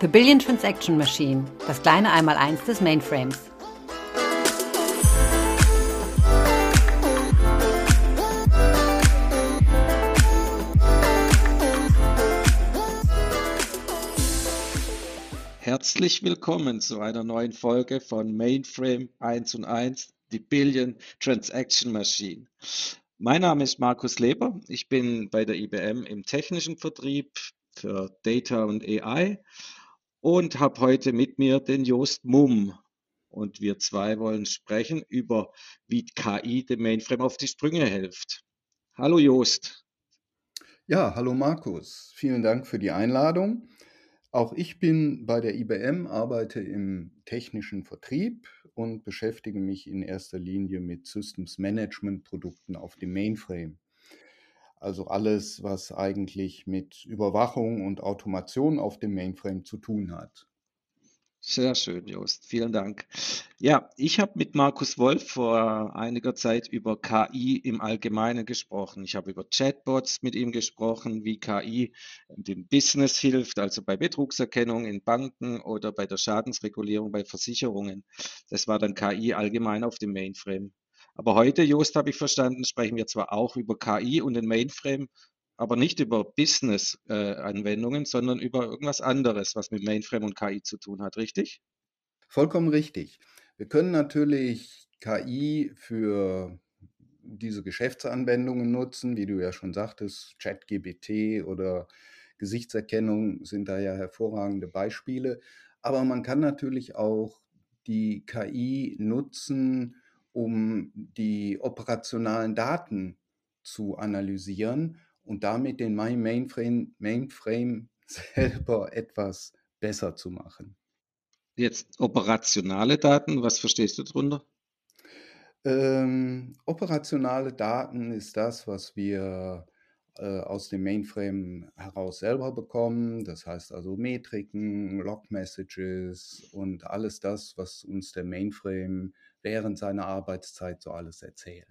The Billion Transaction Machine, das kleine Einmaleins des Mainframes. Herzlich willkommen zu einer neuen Folge von Mainframe 1 und 1, die Billion Transaction Machine. Mein Name ist Markus Leber. Ich bin bei der IBM im technischen Vertrieb für Data und AI und habe heute mit mir den Jost Mumm. Und wir zwei wollen sprechen über, wie KI dem Mainframe auf die Sprünge hilft. Hallo Jost. Ja, hallo Markus. Vielen Dank für die Einladung. Auch ich bin bei der IBM, arbeite im technischen Vertrieb und beschäftige mich in erster Linie mit Systems Management Produkten auf dem Mainframe. Also alles, was eigentlich mit Überwachung und Automation auf dem Mainframe zu tun hat. Sehr schön, Jost. Vielen Dank. Ja, ich habe mit Markus Wolf vor einiger Zeit über KI im Allgemeinen gesprochen. Ich habe über Chatbots mit ihm gesprochen, wie KI dem Business hilft, also bei Betrugserkennung in Banken oder bei der Schadensregulierung bei Versicherungen. Das war dann KI allgemein auf dem Mainframe. Aber heute, Jost, habe ich verstanden, sprechen wir zwar auch über KI und den Mainframe, aber nicht über Business-Anwendungen, äh, sondern über irgendwas anderes, was mit Mainframe und KI zu tun hat, richtig? Vollkommen richtig. Wir können natürlich KI für diese Geschäftsanwendungen nutzen, wie du ja schon sagtest, ChatGBT oder Gesichtserkennung sind da ja hervorragende Beispiele. Aber man kann natürlich auch die KI nutzen, um die operationalen Daten zu analysieren und damit den Mainframe, Mainframe selber etwas besser zu machen. Jetzt operationale Daten, was verstehst du darunter? Ähm, operationale Daten ist das, was wir äh, aus dem Mainframe heraus selber bekommen. Das heißt also Metriken, Log-Messages und alles das, was uns der Mainframe während seiner Arbeitszeit so alles erzählt.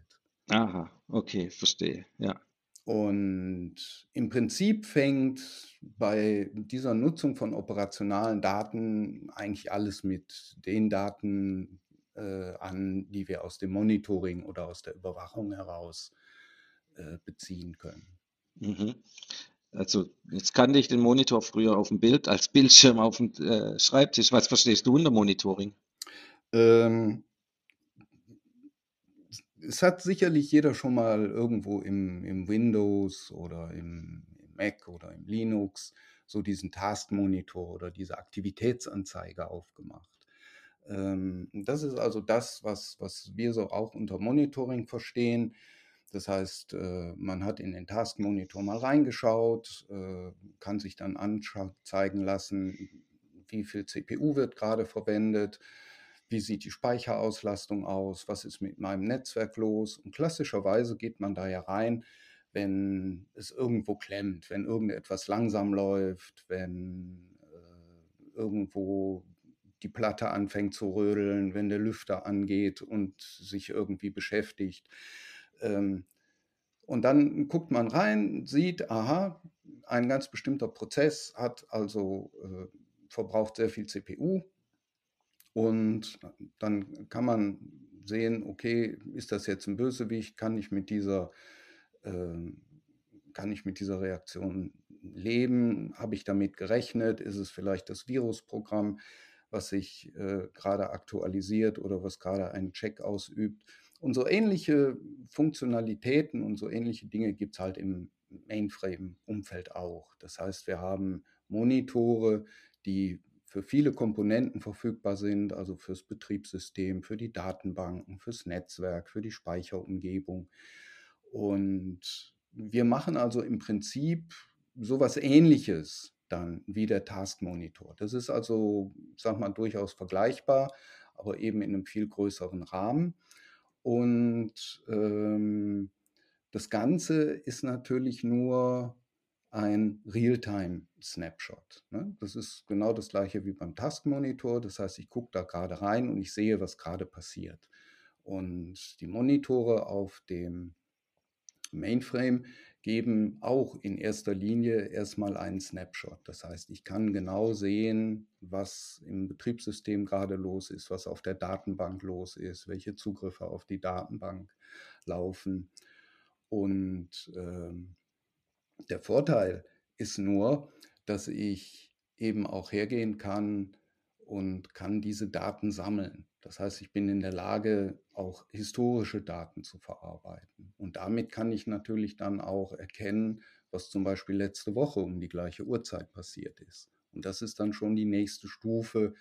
Aha, okay, verstehe, ja. Und im Prinzip fängt bei dieser Nutzung von operationalen Daten eigentlich alles mit den Daten äh, an, die wir aus dem Monitoring oder aus der Überwachung heraus äh, beziehen können. Mhm. Also jetzt kannte ich den Monitor früher auf dem Bild als Bildschirm auf dem äh, Schreibtisch. Was verstehst du unter Monitoring? Ähm, es hat sicherlich jeder schon mal irgendwo im, im Windows oder im, im Mac oder im Linux so diesen Taskmonitor oder diese Aktivitätsanzeige aufgemacht. Ähm, das ist also das, was, was wir so auch unter Monitoring verstehen. Das heißt, äh, man hat in den Taskmonitor mal reingeschaut, äh, kann sich dann anzeigen lassen, wie viel CPU wird gerade verwendet, wie sieht die Speicherauslastung aus, was ist mit meinem Netzwerk los. Und klassischerweise geht man da ja rein, wenn es irgendwo klemmt, wenn irgendetwas langsam läuft, wenn äh, irgendwo die Platte anfängt zu rödeln, wenn der Lüfter angeht und sich irgendwie beschäftigt. Ähm, und dann guckt man rein, sieht, aha, ein ganz bestimmter Prozess hat also äh, verbraucht sehr viel CPU, und dann kann man sehen, okay, ist das jetzt ein Bösewicht? Kann ich mit dieser, äh, kann ich mit dieser Reaktion leben? Habe ich damit gerechnet? Ist es vielleicht das Virusprogramm, was sich äh, gerade aktualisiert oder was gerade einen Check ausübt? Und so ähnliche Funktionalitäten und so ähnliche Dinge gibt es halt im Mainframe-Umfeld auch. Das heißt, wir haben Monitore, die für viele Komponenten verfügbar sind, also fürs Betriebssystem, für die Datenbanken, fürs Netzwerk, für die Speicherumgebung. Und wir machen also im Prinzip sowas ähnliches dann wie der Task Monitor. Das ist also, sag mal, durchaus vergleichbar, aber eben in einem viel größeren Rahmen. Und ähm, das Ganze ist natürlich nur ein Realtime-Snapshot. Ne? Das ist genau das gleiche wie beim Taskmonitor. Das heißt, ich gucke da gerade rein und ich sehe, was gerade passiert. Und die Monitore auf dem Mainframe, geben auch in erster Linie erstmal einen Snapshot. Das heißt, ich kann genau sehen, was im Betriebssystem gerade los ist, was auf der Datenbank los ist, welche Zugriffe auf die Datenbank laufen. Und ähm, der Vorteil ist nur, dass ich eben auch hergehen kann und kann diese Daten sammeln. Das heißt, ich bin in der Lage, auch historische Daten zu verarbeiten. Und damit kann ich natürlich dann auch erkennen, was zum Beispiel letzte Woche um die gleiche Uhrzeit passiert ist. Und das ist dann schon die nächste Stufe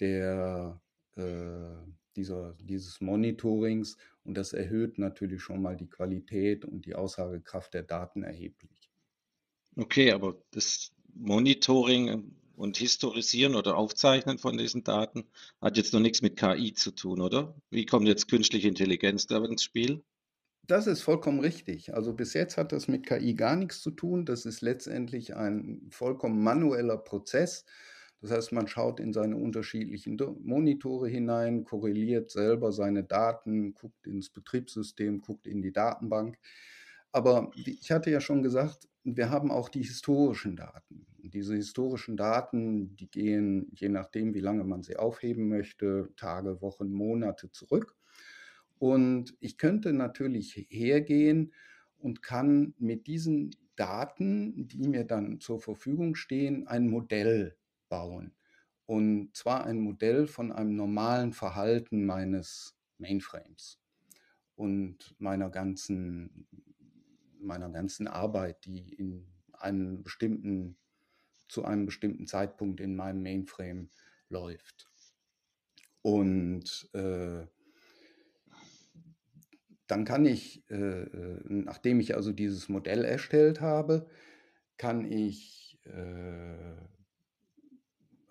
der, äh, dieser, dieses Monitorings. Und das erhöht natürlich schon mal die Qualität und die Aussagekraft der Daten erheblich. Okay, aber das Monitoring und Historisieren oder Aufzeichnen von diesen Daten hat jetzt noch nichts mit KI zu tun, oder? Wie kommt jetzt künstliche Intelligenz da ins Spiel? Das ist vollkommen richtig. Also bis jetzt hat das mit KI gar nichts zu tun. Das ist letztendlich ein vollkommen manueller Prozess. Das heißt, man schaut in seine unterschiedlichen Monitore hinein, korreliert selber seine Daten, guckt ins Betriebssystem, guckt in die Datenbank. Aber ich hatte ja schon gesagt, wir haben auch die historischen Daten. Diese historischen Daten, die gehen, je nachdem, wie lange man sie aufheben möchte, Tage, Wochen, Monate zurück. Und ich könnte natürlich hergehen und kann mit diesen Daten, die mir dann zur Verfügung stehen, ein Modell bauen. Und zwar ein Modell von einem normalen Verhalten meines Mainframes und meiner ganzen meiner ganzen Arbeit, die in einem bestimmten, zu einem bestimmten Zeitpunkt in meinem Mainframe läuft. Und äh, dann kann ich, äh, äh nachdem ich also dieses Modell erstellt habe, kann ich äh,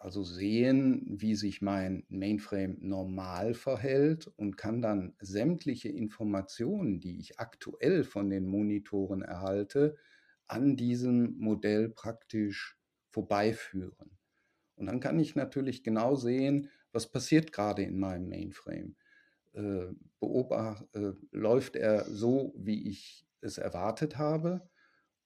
also sehen, wie sich mein Mainframe normal verhält und kann dann sämtliche Informationen, die ich aktuell von den Monitoren erhalte, an diesem Modell praktisch vorbeiführen. Und dann kann ich natürlich genau sehen, was passiert gerade in meinem Mainframe. Äh, beobacht, äh, läuft er so, wie ich es erwartet habe,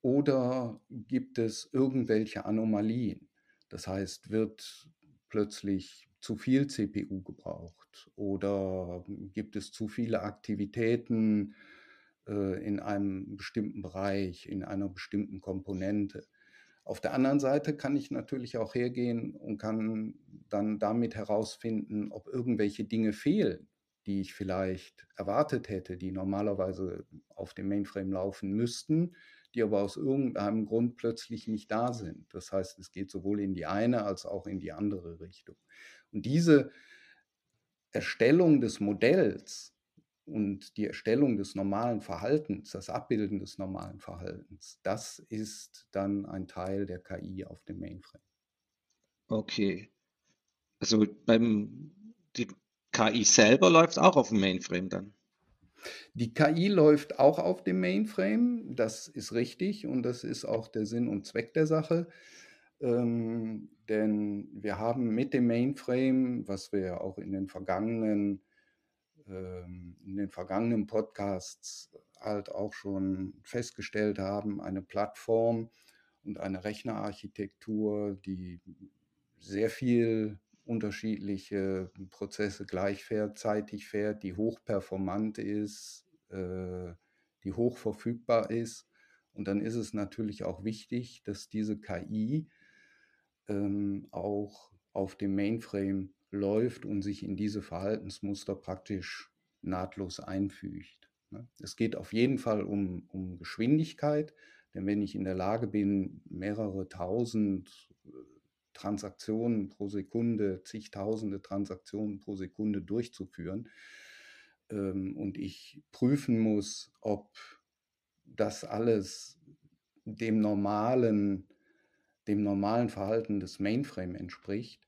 oder gibt es irgendwelche Anomalien? Das heißt, wird plötzlich zu viel CPU gebraucht oder gibt es zu viele Aktivitäten äh, in einem bestimmten Bereich, in einer bestimmten Komponente. Auf der anderen Seite kann ich natürlich auch hergehen und kann dann damit herausfinden, ob irgendwelche Dinge fehlen, die ich vielleicht erwartet hätte, die normalerweise auf dem Mainframe laufen müssten, die aber aus irgendeinem Grund plötzlich nicht da sind. Das heißt, es geht sowohl in die eine als auch in die andere Richtung. Und diese Erstellung des Modells und die Erstellung des normalen Verhaltens, das Abbilden des normalen Verhaltens, das ist dann ein Teil der KI auf dem Mainframe. Okay. Also beim die KI selber läuft auch auf dem Mainframe dann. Die KI läuft auch auf dem Mainframe, das ist richtig und das ist auch der Sinn und Zweck der Sache. Ähm, denn wir haben mit dem Mainframe, was wir auch in den vergangenen, ähm, in den vergangenen Podcasts halt auch schon festgestellt haben, eine Plattform und eine Rechnerarchitektur, die sehr viel unterschiedliche Prozesse gleichzeitig fährt, die hochperformant ist, äh, die hoch verfügbar ist. Und dann ist es natürlich auch wichtig, dass diese KI ähm, auch auf dem Mainframe läuft und sich in diese Verhaltensmuster praktisch nahtlos einfügt. Ne? Es geht auf jeden Fall um, um Geschwindigkeit, denn wenn ich in der Lage bin, mehrere tausend Transaktionen pro Sekunde, zigtausende Transaktionen pro Sekunde durchzuführen. Ähm, und ich prüfen muss, ob das alles dem normalen, dem normalen Verhalten des Mainframe entspricht,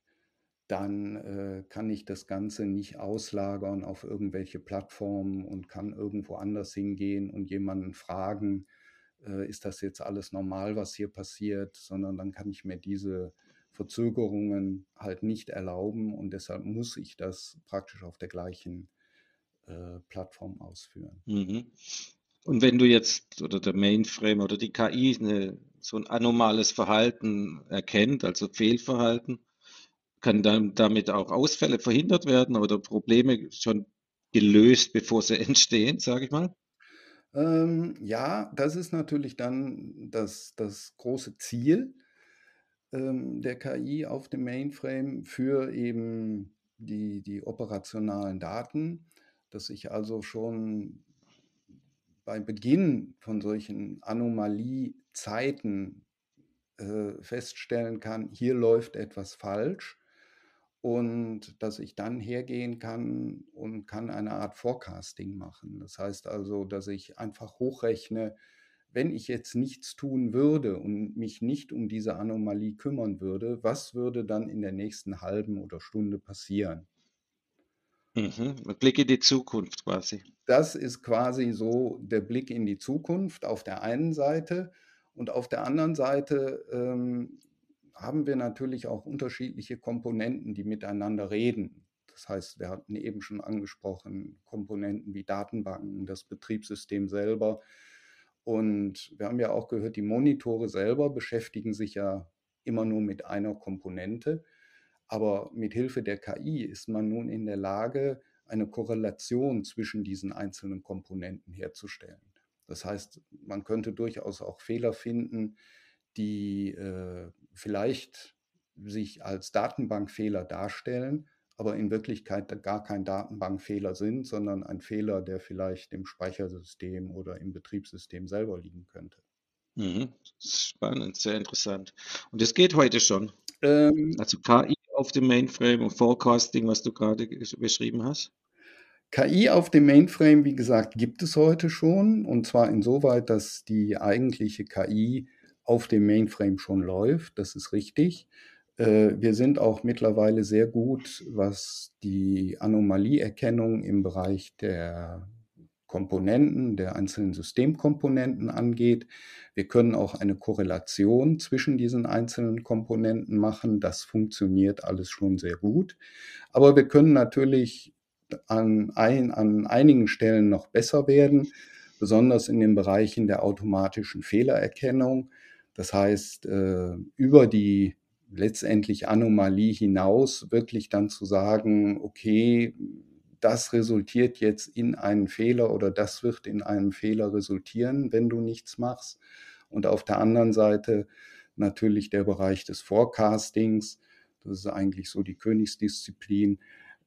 dann äh, kann ich das Ganze nicht auslagern auf irgendwelche Plattformen und kann irgendwo anders hingehen und jemanden fragen, äh, ist das jetzt alles normal, was hier passiert, sondern dann kann ich mir diese Verzögerungen halt nicht erlauben und deshalb muss ich das praktisch auf der gleichen äh, Plattform ausführen. Mhm. Und wenn du jetzt oder der Mainframe oder die KI eine, so ein anomales Verhalten erkennt, also Fehlverhalten, kann dann damit auch Ausfälle verhindert werden oder Probleme schon gelöst, bevor sie entstehen, sage ich mal? Ähm, ja, das ist natürlich dann das, das große Ziel ähm, der KI auf dem Mainframe für eben die, die operationalen Daten, dass ich also schon bei Beginn von solchen Anomaliezeiten äh, feststellen kann, hier läuft etwas falsch und dass ich dann hergehen kann und kann eine Art Forecasting machen. Das heißt also, dass ich einfach hochrechne, wenn ich jetzt nichts tun würde und mich nicht um diese Anomalie kümmern würde, was würde dann in der nächsten halben oder Stunde passieren? Mhm. Blick in die Zukunft quasi. Das ist quasi so der Blick in die Zukunft auf der einen Seite. Und auf der anderen Seite ähm, haben wir natürlich auch unterschiedliche Komponenten, die miteinander reden. Das heißt, wir hatten eben schon angesprochen, Komponenten wie Datenbanken, das Betriebssystem selber. Und wir haben ja auch gehört, die Monitore selber beschäftigen sich ja immer nur mit einer Komponente. Aber mit Hilfe der KI ist man nun in der Lage, eine Korrelation zwischen diesen einzelnen Komponenten herzustellen. Das heißt, man könnte durchaus auch Fehler finden, die äh, vielleicht sich als Datenbankfehler darstellen, aber in Wirklichkeit gar kein Datenbankfehler sind, sondern ein Fehler, der vielleicht im Speichersystem oder im Betriebssystem selber liegen könnte. Mhm. Spannend, sehr interessant. Und es geht heute schon. Ähm, also KI auf dem Mainframe und Forecasting, was du gerade beschrieben hast. KI auf dem Mainframe, wie gesagt, gibt es heute schon. Und zwar insoweit, dass die eigentliche KI auf dem Mainframe schon läuft. Das ist richtig. Äh, wir sind auch mittlerweile sehr gut, was die Anomalieerkennung im Bereich der Komponenten, der einzelnen Systemkomponenten angeht. Wir können auch eine Korrelation zwischen diesen einzelnen Komponenten machen. Das funktioniert alles schon sehr gut. Aber wir können natürlich an, ein, an einigen Stellen noch besser werden, besonders in den Bereichen der automatischen Fehlererkennung. Das heißt, äh, über die letztendlich Anomalie hinaus wirklich dann zu sagen, okay, das resultiert jetzt in einen Fehler oder das wird in einem Fehler resultieren, wenn du nichts machst. Und auf der anderen Seite natürlich der Bereich des Forecastings, das ist eigentlich so die Königsdisziplin.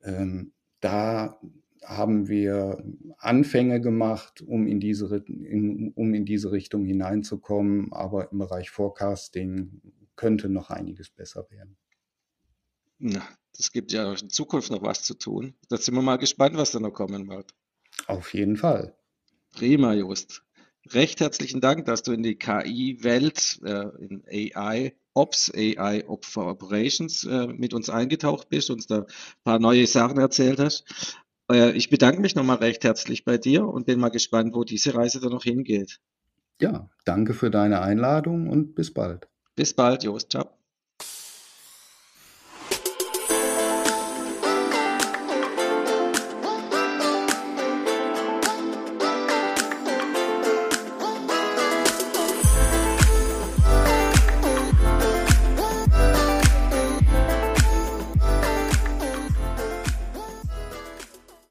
Ähm, da haben wir Anfänge gemacht, um in diese, in, um in diese Richtung hineinzukommen. Aber im Bereich Forecasting könnte noch einiges besser werden. Na, das gibt ja in Zukunft noch was zu tun. Da sind wir mal gespannt, was da noch kommen wird. Auf jeden Fall. Prima, Just. Recht herzlichen Dank, dass du in die KI-Welt, äh, in AI, Ops, AI Operations äh, mit uns eingetaucht bist, uns da ein paar neue Sachen erzählt hast. Äh, ich bedanke mich nochmal recht herzlich bei dir und bin mal gespannt, wo diese Reise dann noch hingeht. Ja, danke für deine Einladung und bis bald. Bis bald, Jost. Ciao.